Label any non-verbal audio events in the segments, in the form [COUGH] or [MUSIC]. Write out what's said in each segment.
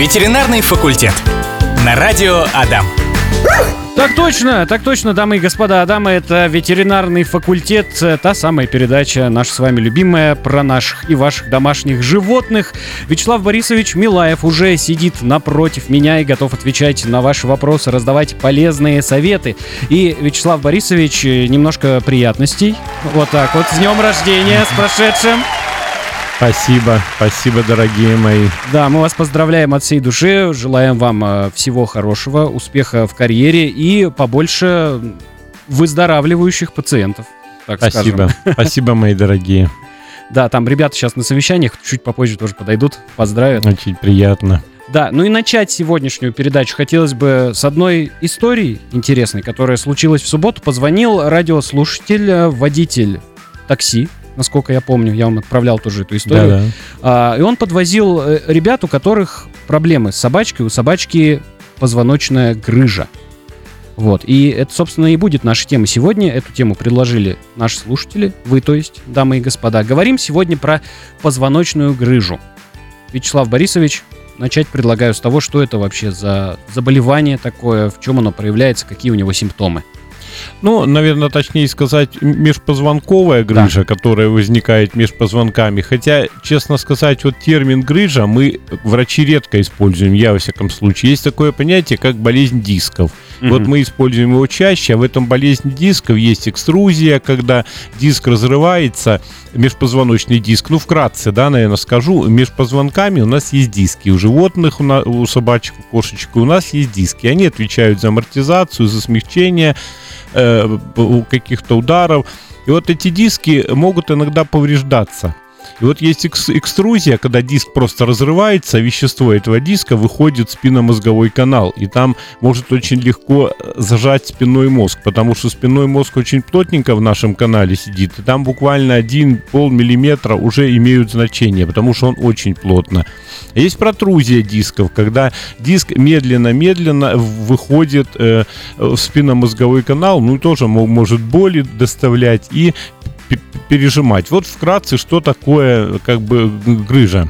Ветеринарный факультет. На радио Адам. Так точно, так точно, дамы и господа. Адама это ветеринарный факультет, та самая передача, наша с вами любимая, про наших и ваших домашних животных. Вячеслав Борисович Милаев уже сидит напротив меня и готов отвечать на ваши вопросы, раздавать полезные советы. И, Вячеслав Борисович, немножко приятностей. Вот так вот, с днем рождения, с прошедшим. Спасибо, спасибо, дорогие мои. Да, мы вас поздравляем от всей души, желаем вам э, всего хорошего, успеха в карьере и побольше выздоравливающих пациентов. Так спасибо, скажем. [LAUGHS] спасибо, мои дорогие. Да, там ребята сейчас на совещаниях, чуть попозже тоже подойдут, поздравят. Очень приятно. Да, ну и начать сегодняшнюю передачу хотелось бы с одной истории интересной, которая случилась в субботу. Позвонил радиослушатель, э, водитель такси, насколько я помню, я вам отправлял тоже эту историю. Да, да. А, и он подвозил э, ребят, у которых проблемы с собачкой, у собачки позвоночная грыжа. Вот. И это, собственно, и будет наша тема сегодня. Эту тему предложили наши слушатели, вы, то есть, дамы и господа. Говорим сегодня про позвоночную грыжу. Вячеслав Борисович, начать предлагаю с того, что это вообще за заболевание такое, в чем оно проявляется, какие у него симптомы. Ну, наверное, точнее сказать, межпозвонковая грыжа, да. которая возникает между позвонками. Хотя, честно сказать, вот термин грыжа мы, врачи, редко используем, я во всяком случае. Есть такое понятие, как болезнь дисков. Mm-hmm. Вот мы используем его чаще, а в этом болезнь дисков есть экструзия, когда диск разрывается, межпозвоночный диск. Ну, вкратце, да, наверное, скажу. Между позвонками у нас есть диски. У животных, у, на, у собачек, у кошечек у нас есть диски. Они отвечают за амортизацию, за смягчение э, каких-то ударов. И вот эти диски могут иногда повреждаться. И вот есть экструзия, когда диск просто разрывается, а вещество этого диска выходит в спинномозговой канал. И там может очень легко э, зажать спинной мозг, потому что спинной мозг очень плотненько в нашем канале сидит. И там буквально один пол миллиметра уже имеют значение, потому что он очень плотно. Есть протрузия дисков, когда диск медленно-медленно выходит э, в спинномозговой канал, ну и тоже может боли доставлять и пережимать. Вот вкратце, что такое как бы грыжа.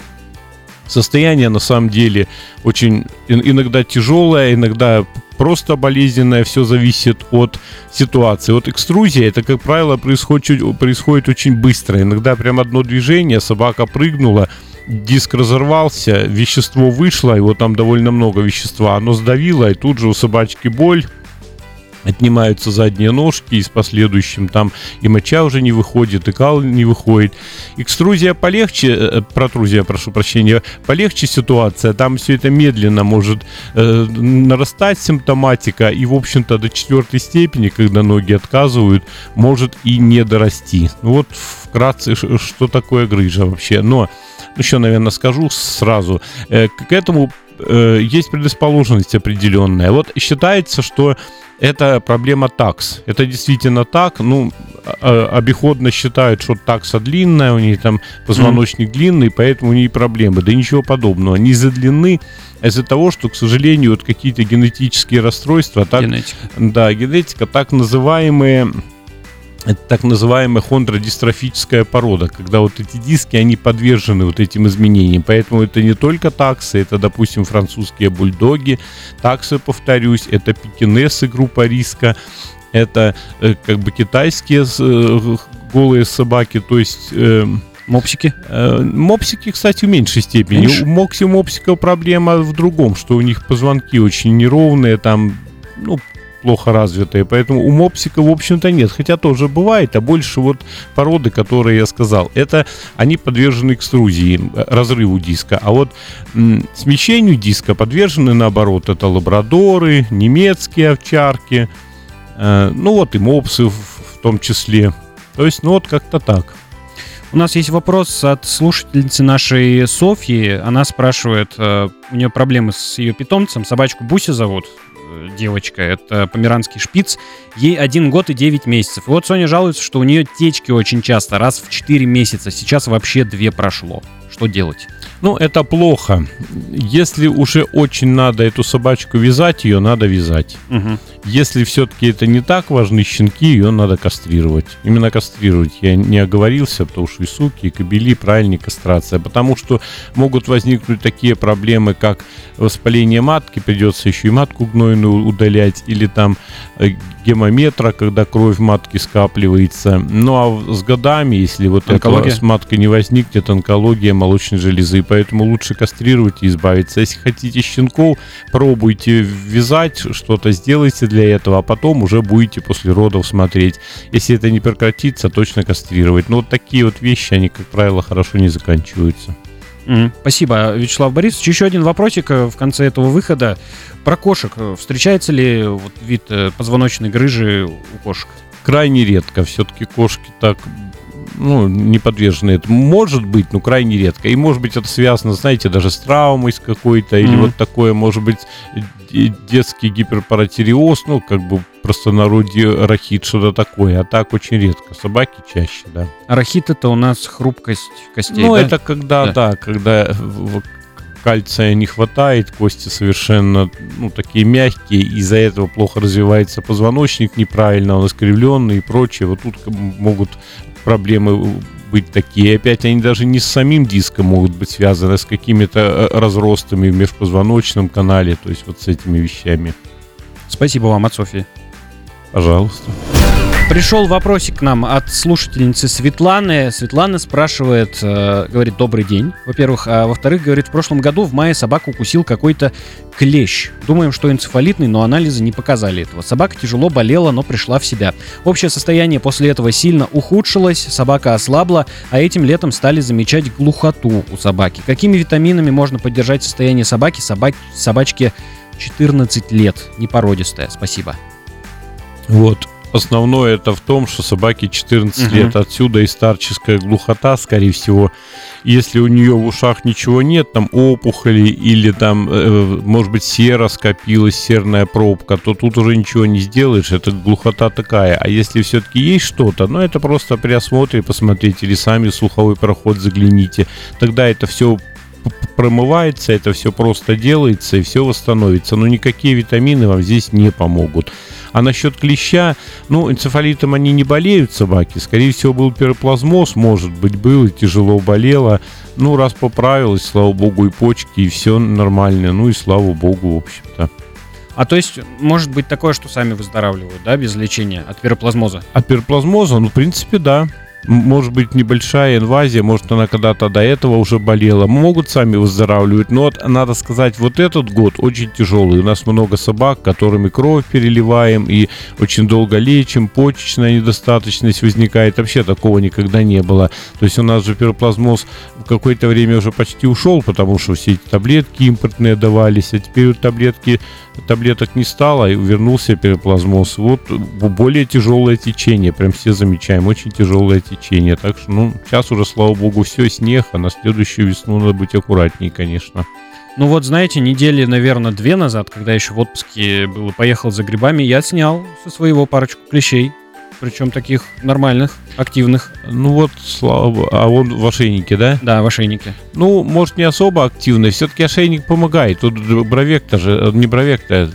Состояние на самом деле очень иногда тяжелое, иногда просто болезненное, все зависит от ситуации. Вот экструзия, это, как правило, происходит, происходит очень быстро. Иногда прям одно движение, собака прыгнула, диск разорвался, вещество вышло, его там довольно много вещества, оно сдавило, и тут же у собачки боль, отнимаются задние ножки, и с последующим там и моча уже не выходит, и кал не выходит. Экструзия полегче, э, э, протрузия, прошу прощения, полегче ситуация, там все это медленно может э, нарастать симптоматика, и, в общем-то, до четвертой степени, когда ноги отказывают, может и не дорасти. Ну вот вкратце, что такое грыжа вообще. Но еще, наверное, скажу сразу, э, к этому э, есть предрасположенность определенная. Вот считается, что это проблема такс. Это действительно так. Ну, а, а, обиходно считают, что такса длинная, у нее там позвоночник mm. длинный, поэтому у нее проблемы. Да ничего подобного. Они из-за длины, а из-за того, что, к сожалению, вот какие-то генетические расстройства, так, генетика. да, генетика, так называемые это так называемая хондродистрофическая порода, когда вот эти диски, они подвержены вот этим изменениям. Поэтому это не только таксы, это, допустим, французские бульдоги, таксы, повторюсь, это пекинесы группа риска, это э, как бы китайские э, голые собаки, то есть... Э, Мопсики? Э, мопсики, кстати, в меньшей степени. Меньше? У мокси мопсиков проблема в другом, что у них позвонки очень неровные, там, ну, плохо развитые, поэтому у мопсика, в общем-то, нет. Хотя тоже бывает, а больше вот породы, которые я сказал, это они подвержены экструзии, разрыву диска. А вот м, смещению диска подвержены, наоборот, это лабрадоры, немецкие овчарки, э, ну вот и мопсы в, в том числе. То есть, ну вот как-то так. У нас есть вопрос от слушательницы нашей Софьи. Она спрашивает, э, у нее проблемы с ее питомцем, собачку Буси зовут, девочка, это померанский шпиц. Ей один год и 9 месяцев. И вот Соня жалуется, что у нее течки очень часто, раз в 4 месяца. Сейчас вообще 2 прошло. Что делать? Ну, это плохо. Если уже очень надо эту собачку вязать, ее надо вязать. Угу. Если все-таки это не так важны щенки, ее надо кастрировать. Именно кастрировать. Я не оговорился, потому что и суки, и кобели, правильнее кастрация. Потому что могут возникнуть такие проблемы, как воспаление матки, придется еще и матку гнойную удалять, или там э, гемометра, когда кровь матки скапливается. Ну а с годами, если вот Онкология? с маткой не возникнет, онкология молочной железы. Поэтому лучше кастрировать и избавиться. Если хотите щенков, пробуйте вязать, что-то сделайте для этого, а потом уже будете после родов смотреть. Если это не прекратится, точно кастрировать. Но вот такие вот вещи, они, как правило, хорошо не заканчиваются. Спасибо, Вячеслав Борисович. Еще один вопросик э, в конце этого выхода. Про кошек. Э, Встречается ли вот вид э, позвоночной грыжи у кошек? крайне редко. Все-таки кошки так ну, не подвержены этому. Может быть, но крайне редко. И может быть это связано, знаете, даже с травмой с какой-то, или Мгм. вот такое, может быть, детский гиперпаратиреоз, ну, как бы простонародье рахит, что-то такое. А так очень редко. Собаки чаще, да. Арахит это у нас хрупкость костей, ну, да? это когда, Да. да, когда кальция не хватает, кости совершенно ну, такие мягкие, из-за этого плохо развивается позвоночник неправильно, он искривленный и прочее. Вот тут могут проблемы быть такие. Опять они даже не с самим диском могут быть связаны, а с какими-то э, разростами в межпозвоночном канале, то есть вот с этими вещами. Спасибо вам от Софьи. Пожалуйста. Пришел вопросик к нам от слушательницы Светланы. Светлана спрашивает, э, говорит, добрый день, во-первых. А во-вторых, говорит, в прошлом году в мае собаку укусил какой-то клещ. Думаем, что энцефалитный, но анализы не показали этого. Собака тяжело болела, но пришла в себя. Общее состояние после этого сильно ухудшилось, собака ослабла, а этим летом стали замечать глухоту у собаки. Какими витаминами можно поддержать состояние собаки? Собак... Собачке 14 лет, непородистая. Спасибо. Вот. Основное это в том, что собаке 14 Мгм. лет. Отсюда и старческая глухота, скорее всего. Если у нее в ушах ничего нет, там опухоли или там, э, может быть, сера скопилась, серная пробка, то тут уже ничего не сделаешь. Это глухота такая. А если все-таки есть что-то, ну это просто при осмотре посмотрите или сами в слуховой проход загляните. Тогда это все промывается, это все просто делается и все восстановится. Но никакие витамины вам здесь не помогут. А насчет клеща, ну, энцефалитом они не болеют, собаки. Скорее всего, был пироплазмоз, может быть, был, и тяжело болела. Ну, раз поправилась, слава богу, и почки, и все нормально. Ну, и слава богу, в общем-то. А то есть может быть такое, что сами выздоравливают, да, без лечения от пироплазмоза? А пироплазмоза, ну, в принципе, да. Может быть, небольшая инвазия, может, она когда-то до этого уже болела. Могут сами выздоравливать, но вот, надо сказать, вот этот год очень тяжелый. У нас много собак, которыми кровь переливаем и очень долго лечим, почечная недостаточность возникает. Вообще такого никогда не было. То есть у нас же пироплазмоз в какое-то время уже почти ушел, потому что все эти таблетки импортные давались, а теперь таблетки таблеток не стало, и вернулся пироплазмоз. Вот более тяжелое течение, прям все замечаем, очень тяжелое течение. Так что, ну, сейчас уже, слава богу, все, снег, а на следующую весну надо быть аккуратнее, конечно. Ну вот, знаете, недели, наверное, две назад, когда еще в отпуске был и поехал за грибами, я снял со своего парочку клещей. Причем таких нормальных, активных. Ну вот, слава богу, а он в ошейнике, да? Да, в ошейнике. Ну, может, не особо активный, все-таки ошейник помогает. Тут бровек-то же, э, не бровек-то,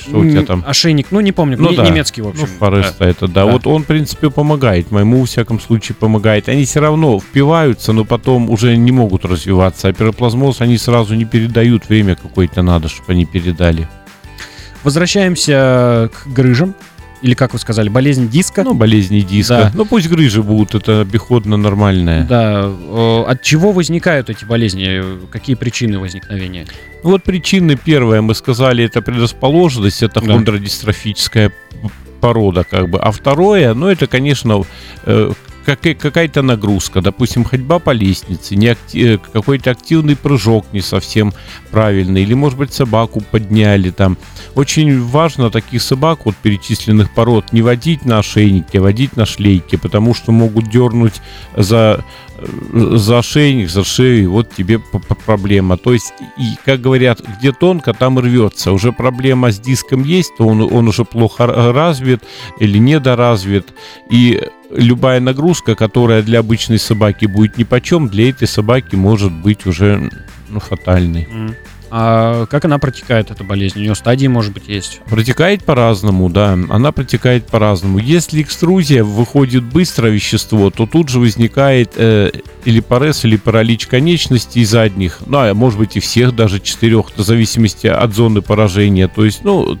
что у тебя там? Ошейник, ну не помню, Ну не- да. немецкий, в Ну, общем. Фореста это, да. Да. Вот он, в принципе, помогает. Моему, во всяком случае, помогает. Они все равно впиваются, но потом уже не могут развиваться. А пироплазмоз они сразу не передают. Время какое-то надо, чтобы они передали. Возвращаемся к грыжам. Или, как вы сказали, болезнь диска. Ну, болезни диска. Да. Ну, пусть грыжи будут, это обиходно нормальное. Да. э, От чего возникают эти болезни? Э, Какие причины возникновения? Ну, вот причины первая, мы сказали, это предрасположенность, это Да. хондродистрофическая порода, как бы. А второе, ну, это, конечно, какая- какая-то нагрузка, допустим, ходьба по лестнице, э, какой-то активный прыжок не совсем правильный, или, может быть, собаку подняли там. Очень важно таких собак, вот перечисленных пород, не водить на ошейнике, а водить на шлейке, потому что могут дернуть за, э, за ошейник, за шею, и вот тебе проблема. То есть, и, как говорят, где тонко, там рвется. Уже проблема с диском есть, то он, он уже плохо развит или недоразвит, и любая нагрузка, которая для обычной собаки будет нипочем, для этой собаки может быть уже ну, фатальной. М. А как она протекает, эта болезнь? У нее стадии, может быть, есть? Протекает по-разному, да. Она протекает по-разному. Если экструзия выходит быстро вещество, то тут же возникает э, или парез, или паралич конечностей задних. Ну, а может быть и всех, даже четырех, в зависимости от зоны поражения. То есть, ну,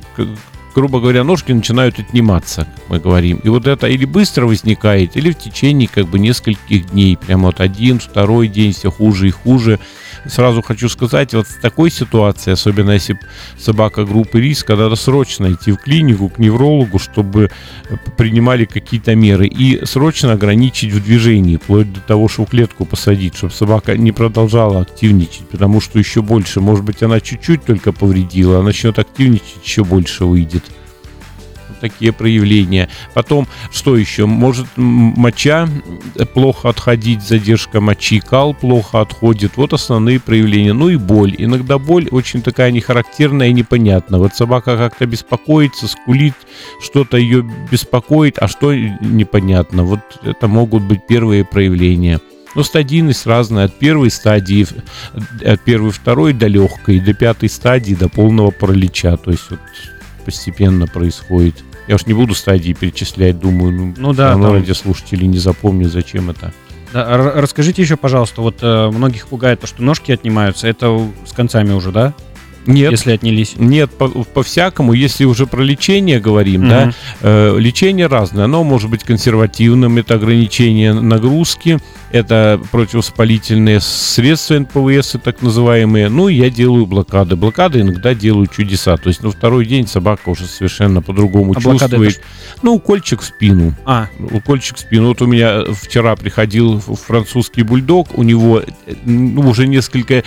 грубо говоря, ножки начинают отниматься, мы говорим. И вот это или быстро возникает, или в течение как бы нескольких дней. Прямо вот один, второй день все хуже и хуже. Сразу хочу сказать, вот в такой ситуации, особенно если собака группы риска, надо срочно идти в клинику, к неврологу, чтобы принимали какие-то меры. И срочно ограничить в движении, вплоть до того, что в клетку посадить, чтобы собака не продолжала активничать, потому что еще больше, может быть, она чуть-чуть только повредила, а начнет активничать, еще больше выйдет такие проявления. Потом, что еще? Может моча плохо отходить, задержка мочи, кал плохо отходит. Вот основные проявления. Ну и боль. Иногда боль очень такая нехарактерная и непонятная. Вот собака как-то беспокоится, скулит, что-то ее беспокоит, а что непонятно. Вот это могут быть первые проявления. Но стадийность разная от первой стадии, от первой, второй до легкой, до пятой стадии, до полного паралича. То есть вот постепенно происходит. Я уж не буду стадии перечислять, думаю, ну, ну да, там... радиослушатели не запомнят, зачем это. Да, расскажите еще, пожалуйста, вот э, многих пугает то, что ножки отнимаются. Это с концами уже, да? Нет. Если отнялись? Нет, по-всякому. По если уже про лечение говорим, угу. да, э, лечение разное. Оно может быть консервативным, это ограничение нагрузки, это противовоспалительные средства НПВС, так называемые. Ну, я делаю блокады. Блокады иногда делаю чудеса. То есть на второй день собака уже совершенно по-другому а чувствует. Ну, укольчик в спину. А. Укольчик в спину. Вот у меня вчера приходил французский бульдог, у него ну, уже несколько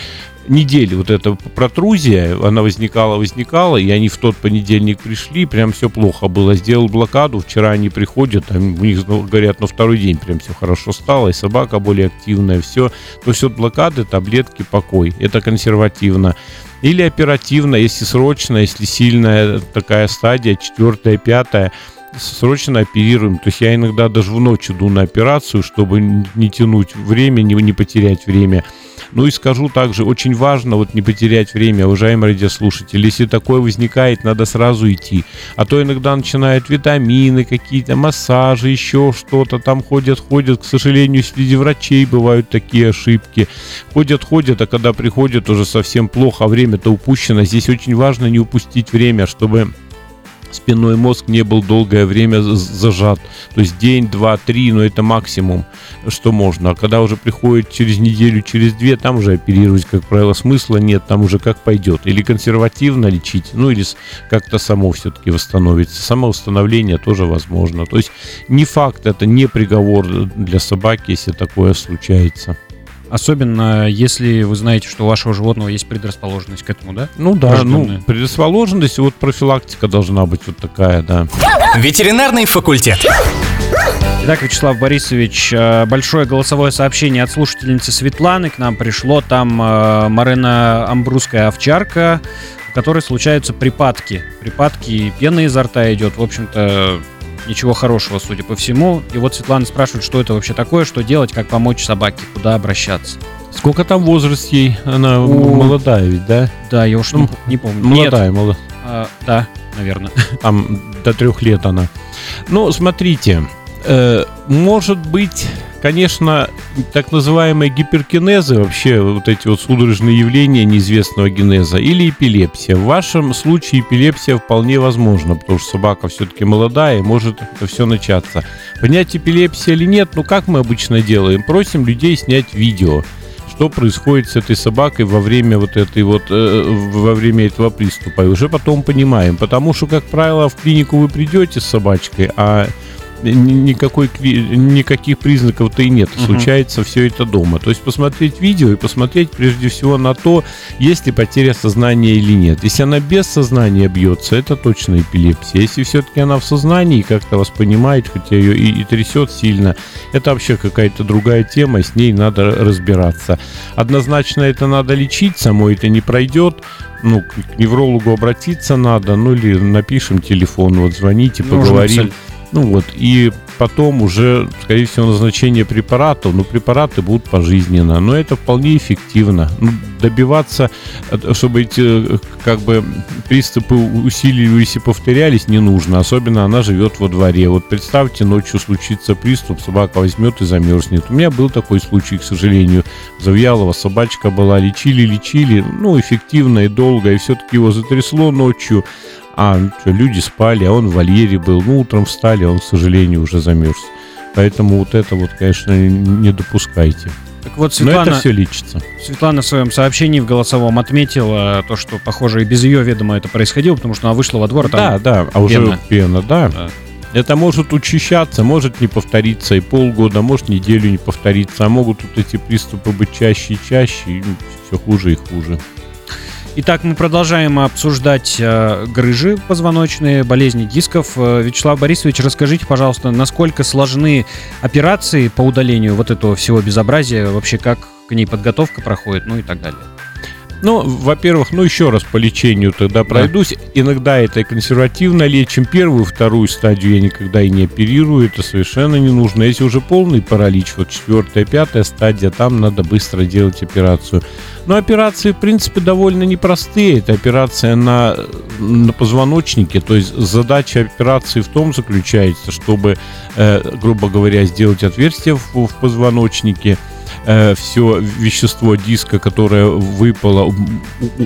недели вот эта протрузия, она возникала, возникала, и они в тот понедельник пришли, прям все плохо было. Сделал блокаду, вчера они приходят, а у них, говорят, на второй день прям все хорошо стало, и собака более активная, все. То есть вот блокады, таблетки, покой. Это консервативно. Или оперативно, если срочно, если сильная такая стадия, четвертая, пятая, срочно оперируем. То есть я иногда даже в ночь иду на операцию, чтобы не тянуть время, не, не потерять время. Ну и скажу также, очень важно вот не потерять время, уважаемые радиослушатели. Если такое возникает, надо сразу идти. А то иногда начинают витамины какие-то, массажи, еще что-то. Там ходят, ходят. К сожалению, среди врачей бывают такие ошибки. Ходят, ходят, а когда приходят, уже совсем плохо, а время-то упущено. Здесь очень важно не упустить время, чтобы спинной мозг не был долгое время зажат. То есть день, два, три, но это максимум, что можно. А когда уже приходит через неделю, через две, там уже оперировать, как правило, смысла нет, там уже как пойдет. Или консервативно лечить, ну или как-то само все-таки восстановится. Самовосстановление тоже возможно. То есть не факт, это не приговор для собаки, если такое случается. Особенно если вы знаете, что у вашего животного есть предрасположенность к этому, да? Ну да, ну, предрасположенность, вот профилактика должна быть вот такая, да. Ветеринарный факультет. Итак, Вячеслав Борисович, э, большое голосовое сообщение от слушательницы Светланы к нам пришло. Там э, Марина Амбрусская овчарка, у которой случаются припадки. Припадки, пена изо рта идет. В общем-то, ничего хорошего, судя по всему. И вот Светлана спрашивает, что это вообще такое, что делать, как помочь собаке, куда обращаться. Сколько там возраст ей? Она У... молодая ведь, да? Да, я уж ну, не, не помню. Молодая, Нет. молодая. А, да, наверное. [LAUGHS] Там до трех лет она. Ну, смотрите, э, может быть Конечно, так называемые гиперкинезы, вообще вот эти вот судорожные явления неизвестного генеза, или эпилепсия. В вашем случае эпилепсия вполне возможна, потому что собака все-таки молодая, и может это все начаться. Понять эпилепсия или нет, ну как мы обычно делаем? Просим людей снять видео что происходит с этой собакой во время вот этой вот э, во время этого приступа и уже потом понимаем потому что как правило в клинику вы придете с собачкой а никакой, никаких признаков-то и нет. Угу. Случается все это дома. То есть посмотреть видео и посмотреть прежде всего на то, есть ли потеря сознания или нет. Если она без сознания бьется, это точно эпилепсия. Если все-таки она в сознании и как-то вас понимает, хотя ее и, и трясет сильно, это вообще какая-то другая тема, с ней надо разбираться. Однозначно это надо лечить, само это не пройдет ну, к неврологу обратиться надо, ну или напишем телефон, вот звоните, ну, поговорим. Ну вот, и потом уже, скорее всего, назначение препаратов, ну, препараты будут пожизненно, но это вполне эффективно. Ну, добиваться, э, чтобы эти, э, как бы, приступы усиливались и повторялись, не нужно, особенно она живет во дворе. Вот представьте, ночью случится приступ, собака возьмет и замерзнет. У меня был такой случай, к сожалению. Завьялова собачка была, лечили, лечили, ну, эффективно и долго, и все-таки его затрясло ночью, а что, люди спали, а он в вольере был. Ну, утром встали, а он, к сожалению, уже замерз. Поэтому вот это вот, конечно, не допускайте. Так вот, Светлана, Но это все лечится. Светлана в своем сообщении в голосовом отметила то, что, похоже, и без ее ведома это происходило, потому что она вышла во двор, а Да, там да, а уже пена. пена, да. Да. Это может учащаться, может не повториться и полгода, может неделю не повториться, а могут вот эти приступы быть чаще и чаще, и все хуже и хуже. Итак, мы продолжаем обсуждать э, грыжи позвоночные, болезни дисков. Э, Вячеслав Борисович, расскажите, пожалуйста, насколько сложны операции по удалению вот этого всего безобразия, вообще как к ней подготовка проходит, ну и так далее. Ну, во-первых, ну еще раз по лечению тогда пройдусь. Иногда это и консервативно лечим. Первую, вторую стадию я никогда и не оперирую. Это совершенно не нужно. Если уже полный паралич, вот четвертая, пятая стадия, там надо быстро делать операцию. Но операции, в принципе, довольно непростые. Это операция на, на позвоночнике. То есть задача операции в том заключается, чтобы, э, грубо говоря, сделать отверстие в, в позвоночнике, все вещество диска, которое выпало,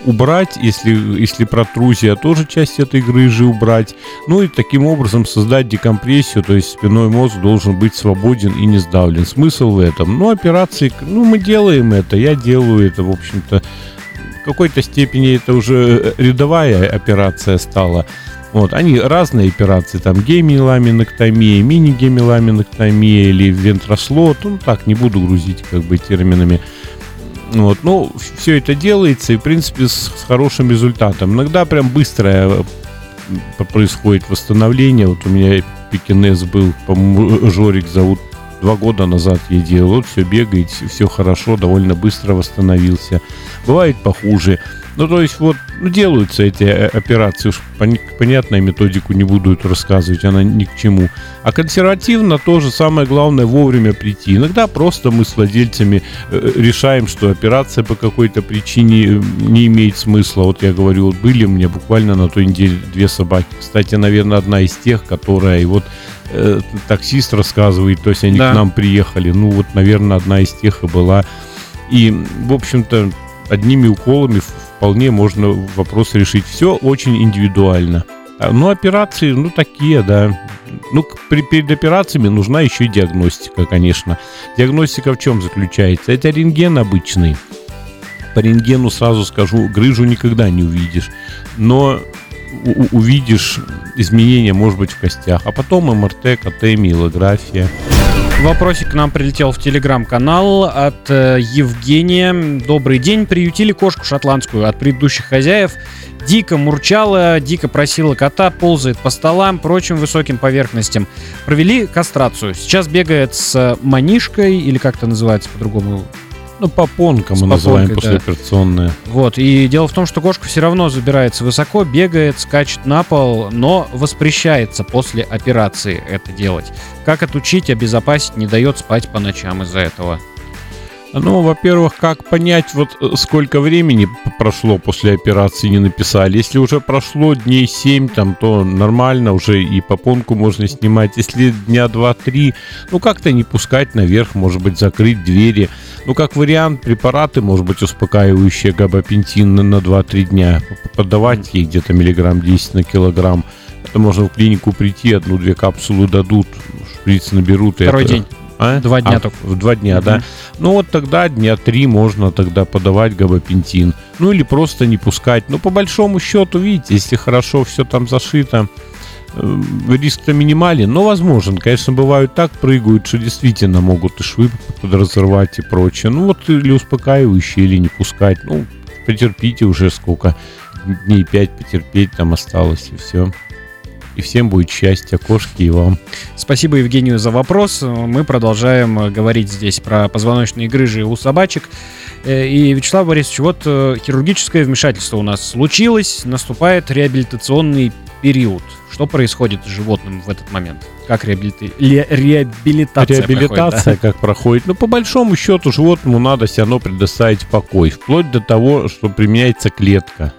убрать, если, если протрузия, тоже часть этой грыжи убрать. Ну и таким образом создать декомпрессию, то есть спиной мозг должен быть свободен и не сдавлен. Смысл в этом? Ну, операции, ну, мы делаем это, я делаю это, в общем-то, в какой-то степени это уже рядовая операция стала. Вот, они разные операции, там гемиламиноктомия, мини-гемиламиноктомия или вентрослот, ну так, не буду грузить как бы терминами. Вот, ну, все это делается и, в принципе, с, с хорошим результатом. Иногда прям быстрое э, происходит восстановление. Вот у меня пекинез был, по-моему, Жорик зовут, два года назад я делал. Вот все бегает, все хорошо, довольно быстро восстановился. Бывает похуже. Ну, то есть вот ну, делаются эти э, операции, уж понятно, методику не буду эту рассказывать, она ни к чему. А консервативно тоже самое главное вовремя прийти. Иногда просто мы с владельцами э, решаем, что операция по какой-то причине э, не имеет смысла. Вот я говорю, вот были у меня буквально на той неделе две собаки. Кстати, наверное, одна из тех, которая и вот э, таксист рассказывает, то есть они Да. к нам приехали. Ну вот, наверное, одна из тех и была. И, в общем-то, одними уколами вполне можно вопрос решить. Все очень индивидуально. А, Ну, операции, ну, такие, да. Ну, при, перед операциями нужна еще и диагностика, конечно. Диагностика в чем заключается? Это рентген обычный. По рентгену сразу скажу, грыжу никогда не увидишь. Но увидишь изменения, может быть, в костях. А потом МРТ, КТ, миелография. Вопросик к нам прилетел в телеграм-канал от э, Евгения. Добрый день. Приютили кошку шотландскую от предыдущих хозяев. Дико мурчала, дико просила кота, ползает по столам, прочим высоким поверхностям. Провели кастрацию. Сейчас бегает с манишкой, или как это называется по-другому. Ну, попонка мы называем попонкой, да. послеоперационная. Вот. И дело в том, что кошка все равно забирается высоко, бегает, скачет на пол, но воспрещается после операции это делать. Как отучить, обезопасить, не дает спать по ночам из-за этого. Ну, во-первых, как понять, вот э, сколько времени прошло после операции, не написали. Если уже прошло дней 7, там, то нормально, уже и попонку можно снимать. Если дня 2-3, ну, как-то не пускать наверх, может быть, закрыть двери. Ну, как вариант, препараты, может быть, успокаивающие габапентин на, на 2-3 дня. Подавать ей где-то миллиграмм 10 на килограмм. Это можно в клинику прийти, одну-две капсулы дадут, шприц наберут. Второй это- день. А? Два дня А, только. В два дня, Мгм. да. Ну вот тогда дня три можно тогда подавать габапентин. Ну или просто не пускать. Но по большому счету, видите, если хорошо все там зашито, риск-то минимален, но возможен. Конечно, бывают так прыгают, что действительно могут и швы подразрывать и прочее. Ну вот или успокаивающие, или не пускать. Ну, потерпите уже сколько, дней пять потерпеть там осталось и все. И всем будет счастье, кошки и вам. Спасибо Евгению за вопрос. Мы продолжаем э, говорить здесь про позвоночные грыжи у собачек. Э, И, Вячеслав Борисович, вот э, хирургическое вмешательство у нас случилось, наступает реабилитационный период. Что происходит с животным в этот момент? Как реабилити- ле- реабилитация Реабилитация как проходит. Ну, по большому счету, животному надо все равно предоставить покой. Вплоть до того, что применяется клетка.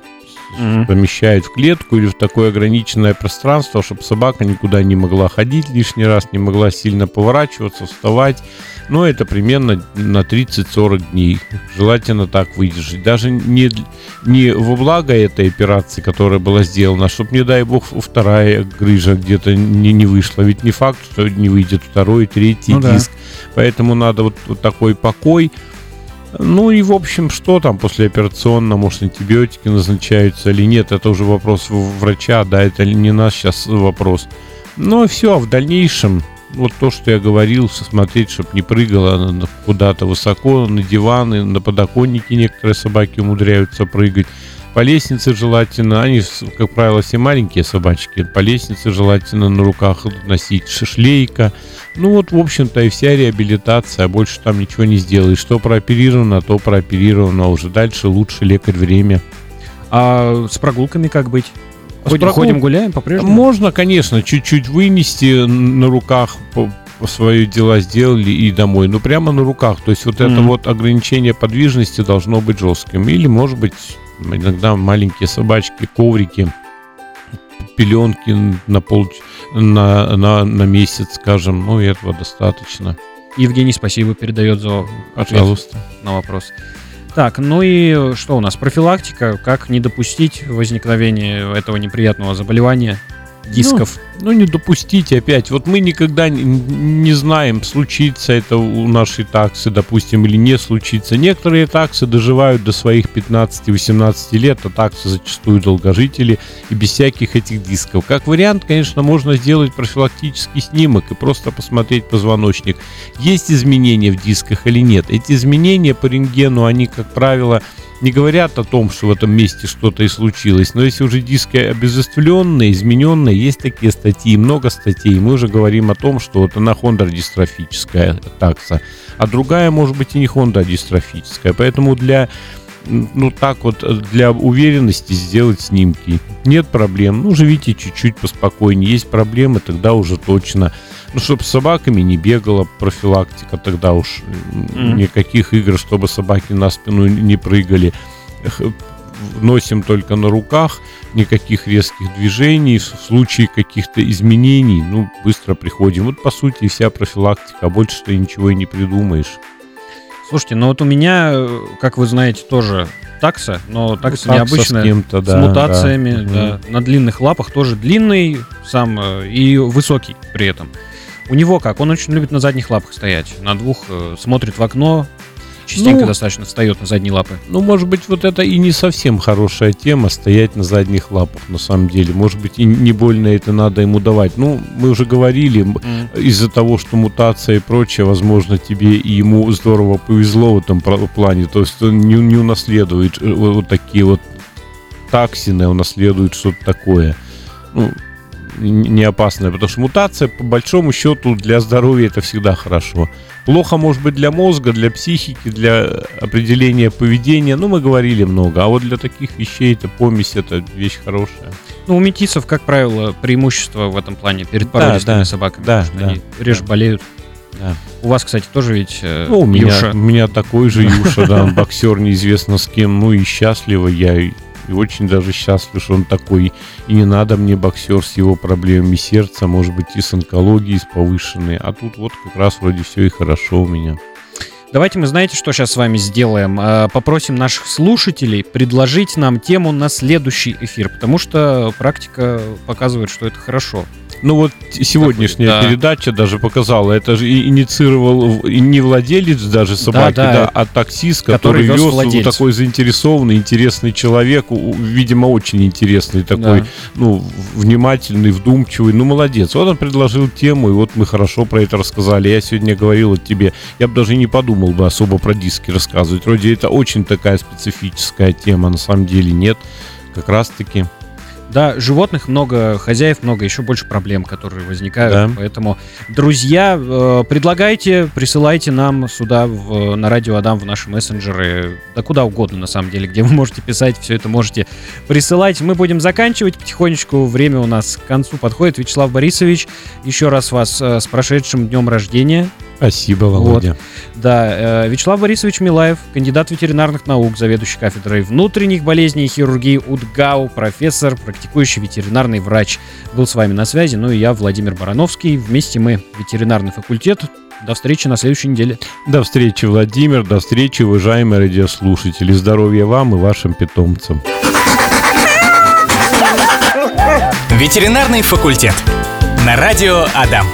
Мгм. Помещают в клетку или в такое ограниченное пространство, чтобы собака никуда не могла ходить лишний раз, не могла сильно поворачиваться, вставать. Но это примерно на 30-40 дней. Желательно так выдержать. Даже не, не во благо этой операции, которая была сделана, чтобы, не дай бог, вторая грыжа где-то не, не вышла. Ведь не факт, что не выйдет второй, третий Ну да. диск. Поэтому надо вот, вот такой покой. Ну и, в общем, что там послеоперационно, может, антибиотики назначаются или нет, это уже вопрос врача, да, это не наш сейчас вопрос. Ну и все, а в дальнейшем, вот то, что я говорил, смотреть, чтобы не прыгала куда-то высоко, на диваны, на подоконники некоторые собаки умудряются прыгать. По лестнице желательно, они, как правило, все маленькие собачки, по лестнице желательно на руках носить шишлейка. Ну вот, в общем-то, и вся реабилитация, а больше там ничего не сделаешь. Что прооперировано, то прооперировано, а уже дальше лучше лекарь время. А с прогулками как быть? Ходим, прогул- ходим, гуляем по-прежнему? Можно, конечно, чуть-чуть вынести на руках, свои дела сделали и домой. Но прямо на руках. То есть вот это Мгм. вот ограничение подвижности должно быть жестким. Или, может быть, иногда маленькие собачки, коврики, пеленки на пол на, на, на месяц, скажем. Ну, и этого достаточно. Евгений, спасибо, передает за ответ Пожалуйста. на вопрос. Так, ну и что у нас? Профилактика, как не допустить возникновения этого неприятного заболевания дисков. Ну, не допустите опять. Вот мы никогда не, не знаем, случится это у нашей таксы, допустим, или не случится. Некоторые таксы доживают до своих 15-18 лет, а таксы зачастую долгожители и без всяких этих дисков. Как вариант, конечно, можно сделать профилактический снимок и просто посмотреть позвоночник. Есть изменения в дисках или нет. Эти изменения по рентгену, они, как правило, не говорят о том, что в этом месте что-то и случилось. Но если уже диски обезоствленные, измененные, есть такие статьи, много статей. Мы уже говорим о том, что вот она хондrodистрофическая такса, а другая может быть и не хондrodистрофическая. Поэтому для ну так вот для уверенности сделать снимки. Нет проблем. Ну, живите чуть-чуть поспокойнее. Есть проблемы, тогда уже точно. Ну, чтобы с собаками не бегала профилактика, тогда уж Мгм. никаких игр, чтобы собаки на спину не прыгали. Носим только на руках, никаких резких движений. В случае каких-то изменений, ну, быстро приходим. Вот, по сути, вся профилактика, а больше ты ничего и не придумаешь. Слушайте, ну вот у меня, как вы знаете, тоже такса, но такса Ну, необычная. с кем-то, с да, мутациями, да. Мгм. да, на длинных лапах тоже длинный сам э, и высокий при этом. У него как? Он очень любит на задних лапах стоять, на двух э, смотрит в окно, частенько Ну, достаточно встает на задние лапы. Ну, может быть, вот это и не совсем хорошая тема, стоять на задних лапах, на самом деле. Может быть, и не больно это надо ему давать. Ну, мы уже говорили, м, из-за того, что мутация и прочее, возможно, тебе и ему здорово повезло в этом плане. То есть он не, не унаследует э, вот, такие вот таксины, а унаследует что-то такое. Ну, не опасное, потому что мутация, по большому счету, для здоровья это всегда хорошо. Плохо может быть для мозга, для психики, для определения поведения. Ну, мы говорили много. А вот для таких вещей это помесь, это вещь хорошая. Ну, у метисов, как правило, преимущество в этом плане перед Да, породистыми да, собаками. да, потому что да, они реже да. болеют. Да. У вас, кстати, тоже ведь э, Ну, у меня, Юша. у меня такой же Юша, да, боксер неизвестно с кем, ну и счастливо я, и, и очень даже счастлив, что он такой, и не надо мне боксер с его проблемами сердца, может быть и с онкологией, с повышенной, а тут вот как раз вроде все и хорошо у меня. Давайте мы, знаете, что сейчас с вами сделаем? Э, Попросим наших слушателей предложить нам тему на следующий эфир, потому что практика показывает, что это хорошо. Ну вот сегодняшняя Да. передача даже показала, это же инициировал не владелец даже собаки, да. да, а таксист, который, Который вез владельца. такой заинтересованный, интересный человек, видимо, очень интересный такой, Да. ну, внимательный, вдумчивый, ну, молодец. Вот он предложил тему, и вот мы хорошо про это рассказали. Я сегодня говорил вот тебе, я бы даже не подумал бы особо про диски рассказывать. Вроде это очень такая специфическая тема, на самом деле нет. Как раз таки. Да, животных много, хозяев много, еще больше проблем, которые возникают. Да. Поэтому, друзья, э, предлагайте, присылайте нам сюда в, на радио Адам в наши мессенджеры, да куда угодно на самом деле, где вы можете писать, все это можете присылать. Мы будем заканчивать потихонечку, время у нас к концу подходит. Вячеслав Борисович, еще раз вас э, с прошедшим днем рождения. Спасибо, Володя. Да, э, Вячеслав Борисович Милаев, кандидат ветеринарных наук, заведующий кафедрой внутренних болезней и хирургии УДГАУ, профессор, практикующий ветеринарный врач, был с вами на связи. Ну и я, Владимир Барановский. Вместе мы ветеринарный факультет. До встречи на следующей неделе. До встречи, Владимир. До встречи, уважаемые радиослушатели. Здоровья вам и вашим питомцам. Ветеринарный факультет. На радио Адам.